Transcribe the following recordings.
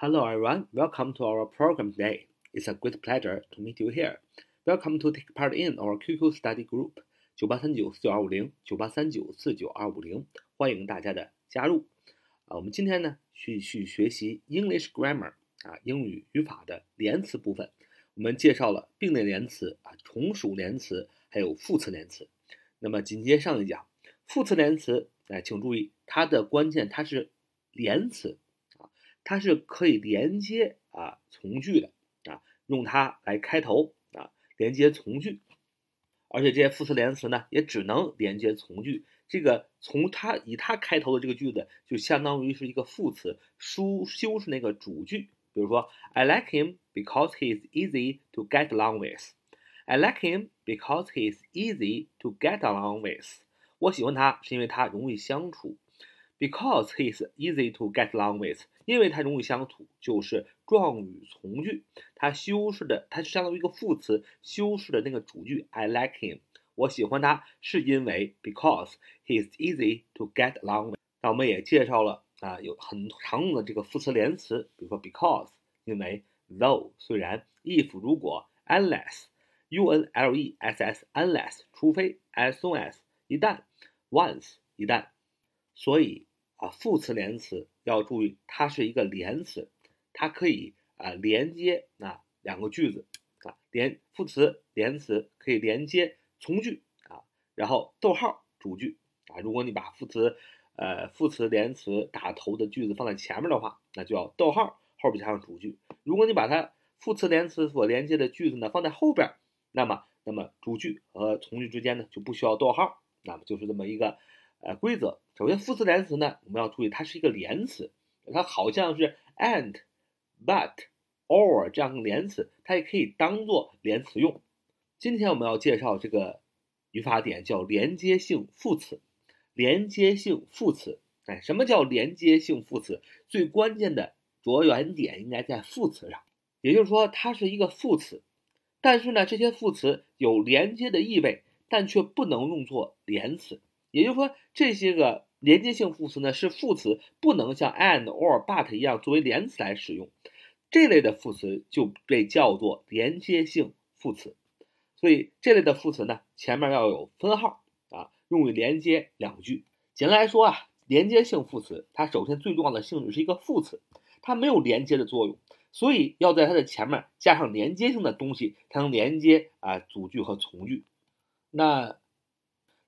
Hello everyone, welcome to our program today. It's a great pleasure to meet you here. Welcome to take part in our QQ study group 九八三九四九二五零九八三九四九二五零，欢迎大家的加入。啊，我们今天呢继续学习 English grammar 啊英语语法的连词部分。我们介绍了并列连词啊、从属连词还有副词连词。那么紧接上一讲，副词连词，哎，请注意它的关键，它是连词，它是可以连接啊从句的啊，用它来开头啊，连接从句。而且这些副词连词呢，也只能连接从句。这个从它以它开头的这个句子，就相当于是一个副词，修修饰那个主句。比如说，I like him because he is easy to get along with. I like him because he is easy to get along with. 我喜欢他是因为他容易相处。Because he is easy to get along with，因为它容易相处，就是状语从句，它修饰的，它是相当于一个副词，修饰的那个主句。I like him，我喜欢他是因为 because he is easy to get along with。那我们也介绍了啊，有很常用的这个副词连词，比如说 because，因为 though，虽然 if 如果 unless，u n l e s s unless 除非 as soon as 一旦 once 一旦，所以。啊，副词连词要注意，它是一个连词，它可以啊连接啊两个句子啊连副词连词可以连接从句啊，然后逗号主句啊。如果你把副词呃副词连词打头的句子放在前面的话，那就要逗号后边加上主句。如果你把它副词连词所连接的句子呢放在后边，那么那么主句和从句之间呢就不需要逗号，那么就是这么一个。呃，规则首先，副词连词呢，我们要注意，它是一个连词，它好像是 and、but、or 这样的连词，它也可以当做连词用。今天我们要介绍这个语法点叫连接性副词。连接性副词，哎，什么叫连接性副词？最关键的着眼点应该在副词上，也就是说，它是一个副词，但是呢，这些副词有连接的意味，但却不能用作连词。也就是说，这些个连接性副词呢，是副词不能像 and、or、but 一样作为连词来使用，这类的副词就被叫做连接性副词。所以这类的副词呢，前面要有分号啊，用于连接两句。简单来说啊，连接性副词它首先最重要的性质是一个副词，它没有连接的作用，所以要在它的前面加上连接性的东西，才能连接啊主句和从句。那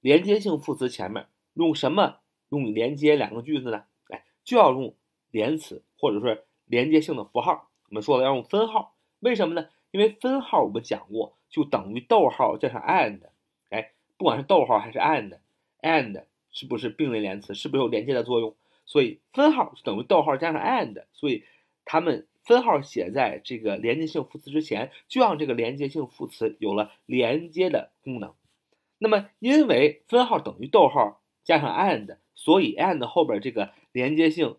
连接性副词前面用什么用连接两个句子呢？哎，就要用连词或者是连接性的符号。我们说了要用分号，为什么呢？因为分号我们讲过，就等于逗号加上 and。哎，不管是逗号还是 and，and 是不是并列连词？是不是有连接的作用？所以分号就等于逗号加上 and。所以它们分号写在这个连接性副词之前，就让这个连接性副词有了连接的功能。那么，因为分号等于逗号加上 and，所以 and 后边这个连接性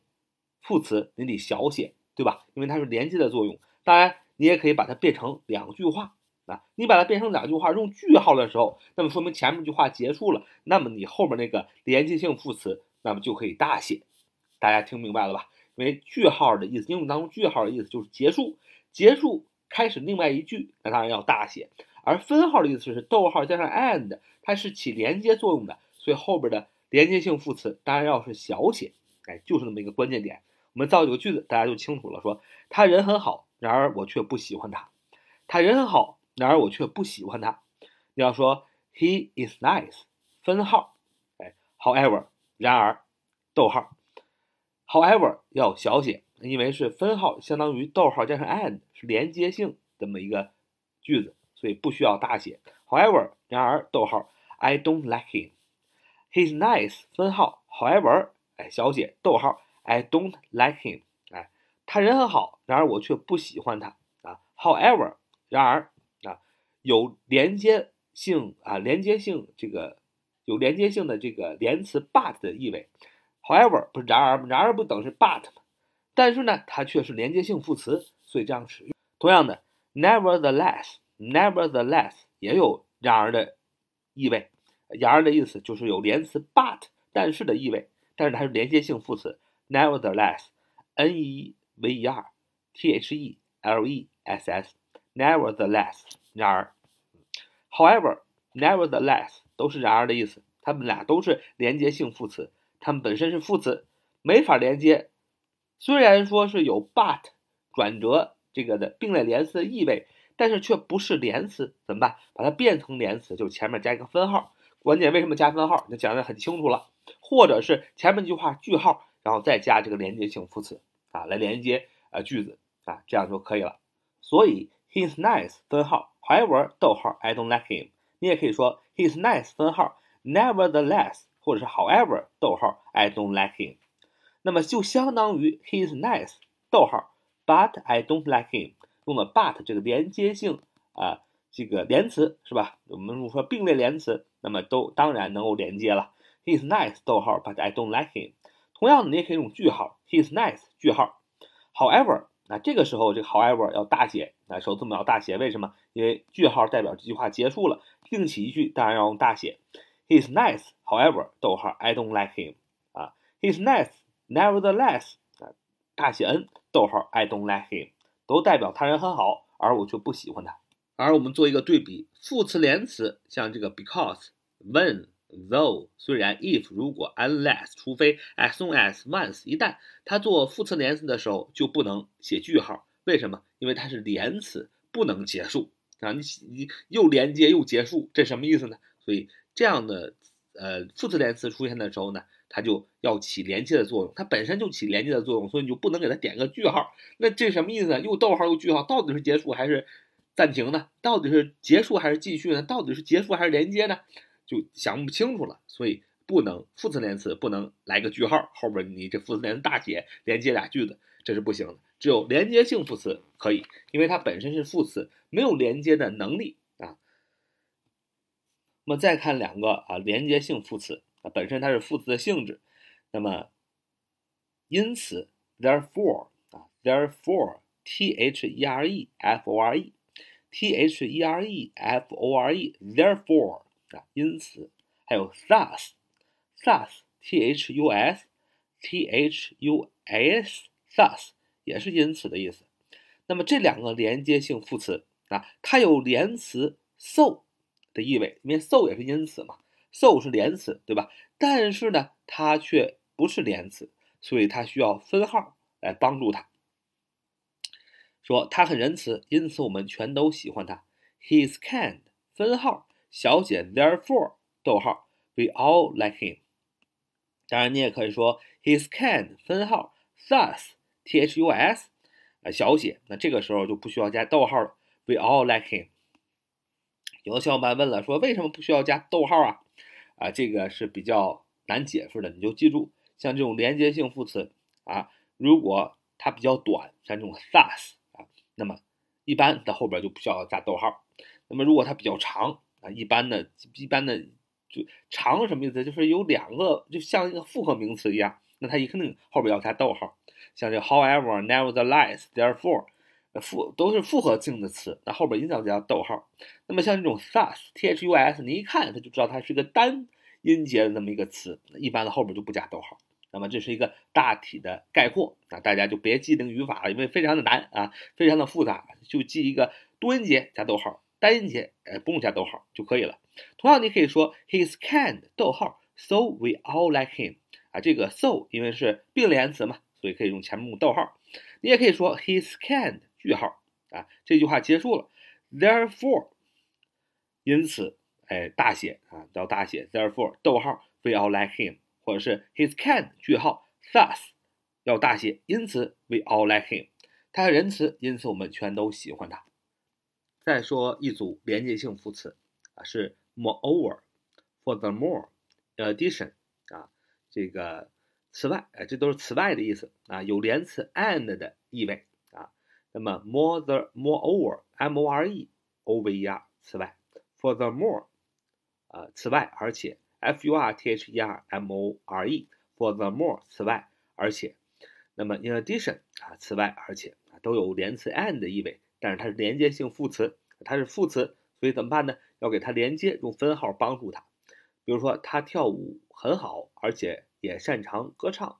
副词你得小写，对吧？因为它是连接的作用。当然，你也可以把它变成两句话啊。你把它变成两句话，用句号的时候，那么说明前面一句话结束了，那么你后面那个连接性副词，那么就可以大写。大家听明白了吧？因为句号的意思，英语当中句号的意思就是结束，结束开始另外一句，那当然要大写。而分号的意思是逗号加上 and，它是起连接作用的，所以后边的连接性副词当然要是小写，哎，就是那么一个关键点。我们造几个句子，大家就清楚了。说他人很好，然而我却不喜欢他。他人很好，然而我却不喜欢他。你要说 he is nice，分号，哎，however，然而，逗号，however 要小写，因为是分号，相当于逗号加上 and，是连接性这么一个句子。所以不需要大写。However，然而，逗号，I don't like him. He's nice，分号。However，哎，小写，逗号，I don't like him。哎，他人很好，然而我却不喜欢他啊。However，然而啊，有连接性啊，连接性这个有连接性的这个连词 but 的意味。However，不是然而，然而不等是 but 吗？但是呢，它却是连接性副词，所以这样使用。同样的，Nevertheless。Nevertheless，也有然而的意味。然而的意思就是有连词 but 但是的意味，但是它是连接性副词。Nevertheless，n e v e r，t h e l e s s，nevertheless，然而，however，nevertheless 都是然而的意思，它们俩都是连接性副词，它们本身是副词，没法连接。虽然说是有 but 转折这个的并列连词的意味，但是却不是连词，怎么办？把它变成连词，就前面加一个分号。关键为什么加分号？就讲的很清楚了。或者是前面一句话句号，然后再加这个连接性副词啊，来连接呃句子啊，这样就可以了。所以 he's nice 分号，however 逗号 I don't like him。你也可以说 he's nice 分号，nevertheless 或者是 however 逗号 I don't like him。那么就相当于 he's nice 逗号，but I don't like him。用了 but 这个连接性啊，这个连词是吧？我们如果说并列连词，那么都当然能够连接了。He's nice，逗号，but I don't like him。同样的，你也可以用句号，He's nice，句号。However，那这个时候这个 however 要大写，那首字母要大写，为什么？因为句号代表这句话结束了，另起一句当然要用大写。He's nice，however，逗号，I don't like him。啊，He's nice，nevertheless，大写 N，逗号，I don't like him，都代表他人很好，而我却不喜欢他。而我们做一个对比，副词连词像这个 because，when。Though 虽然 if 如果 unless 除非 as soon as once 一旦它做副词连词的时候就不能写句号，为什么？因为它是连词，不能结束啊！你你又连接又结束，这什么意思呢？所以这样的呃副词连词出现的时候呢，它就要起连接的作用，它本身就起连接的作用，所以你就不能给它点个句号。那这什么意思呢？又逗号又句号，到底是结束还是暂停呢？到底是结束还是继续呢？到底是结束还是连接呢？就想不清楚了，所以不能副词连词不能来个句号后边你这副词连大写连接俩句子，这是不行的。只有连接性副词可以，因为它本身是副词，没有连接的能力啊。那么再看两个啊，连接性副词啊，本身它是副词的性质。那么因此，therefore 啊，therefore，t h e r e f o r e，t h e r e f o r e，therefore。啊，因此还有 thus，thus，t h u s，t h u s，thus 也是因此的意思。那么这两个连接性副词啊，它有连词 so 的意味，因为 so 也是因此嘛，so 是连词，对吧？但是呢，它却不是连词，所以它需要分号来帮助它。说他很仁慈，因此我们全都喜欢他。He is kind，分号。小写，therefore，逗号，we all like him。当然，你也可以说 he's kind，分号，thus，t h u s，啊，小写，那这个时候就不需要加逗号了，we all like him。有的小伙伴问了，说为什么不需要加逗号啊？啊，这个是比较难解释的，你就记住，像这种连接性副词啊，如果它比较短，像这种 thus 啊，那么一般在后边就不需要加逗号。那么如果它比较长，啊，一般的，一般的，就长什么意思？就是有两个，就像一个复合名词一样，那它一肯定后边要加逗号。像这 however、nevertheless、therefore，复都是复合性的词，那后边一定要加逗号。那么像这种 thus、thus，你一看它就知道它是个单音节的那么一个词，一般的后边就不加逗号。那么这是一个大体的概括啊，大家就别记那个语法了，因为非常的难啊，非常的复杂，就记一个多音节加逗号。单音节，呃，不用加逗号就可以了。同样，你可以说 He's kind，逗号，so we all like him。啊，这个 so 因为是并联词嘛，所以可以用前面用逗号。你也可以说 He's kind，句号。啊，这句话结束了。Therefore，因此，哎，大写啊，叫大写。Therefore，逗号，we all like him，或者是 His kind，句号，thus，要大写。因此，we all like him。他很仁慈，因此我们全都喜欢他。再说一组连接性副词啊，是 moreover，furthermore，in addition 啊，这个此外，哎，这都是此外的意思啊，有连词 and 的意味啊。那么 more the moreover，m o r e o v e r，此外，furthermore，啊，此外，而且，f u r t h e r m o r e，furthermore，此外，而且。那么 in addition 啊，此外，而且啊，都有连词 and 的意味。但是它是连接性副词，它是副词，所以怎么办呢？要给它连接，用分号帮助它。比如说，她跳舞很好，而且也擅长歌唱。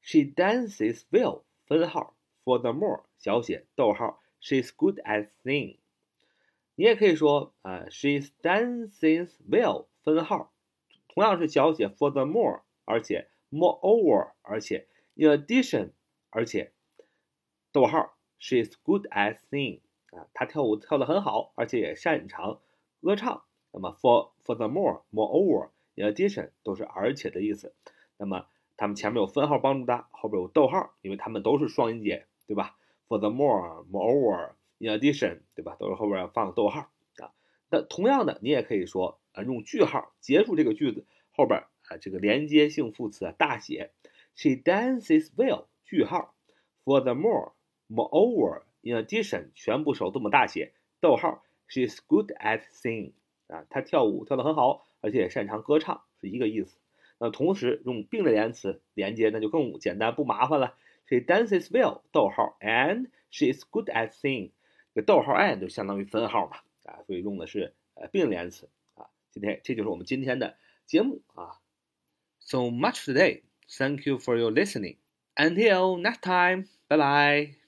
She dances well，分号，for the more，小写逗号，She's good at singing。你也可以说啊，She dances well，分号，同样是小写 Furthermore，而且 Moreover，而且 In addition，而且逗号，She's good at singing。啊，她跳舞跳得很好，而且也擅长歌唱。那么，for furthermore, moreover, in addition 都是而且的意思。那么，它们前面有分号帮助它，后边有逗号，因为它们都是双音节，对吧？furthermore, moreover, in addition，对吧？都是后边要放个逗号啊。那同样的，你也可以说啊，用句号结束这个句子，后边啊这个连接性副词啊大写。She dances well，句号。Furthermore, moreover, in addition，全部首字母大写，逗号。She's good at singing。啊，她跳舞跳得很好，而且也擅长歌唱，是一个意思。那同时用并列连词连接，那就更简单不麻烦了。She dances well，逗号，and she is good at singing。这逗号 and 就相当于分号嘛，啊，所以用的是呃并联词啊。今天这就是我们今天的节目啊。So much today. Thank you for your listening. Until next time. Bye bye.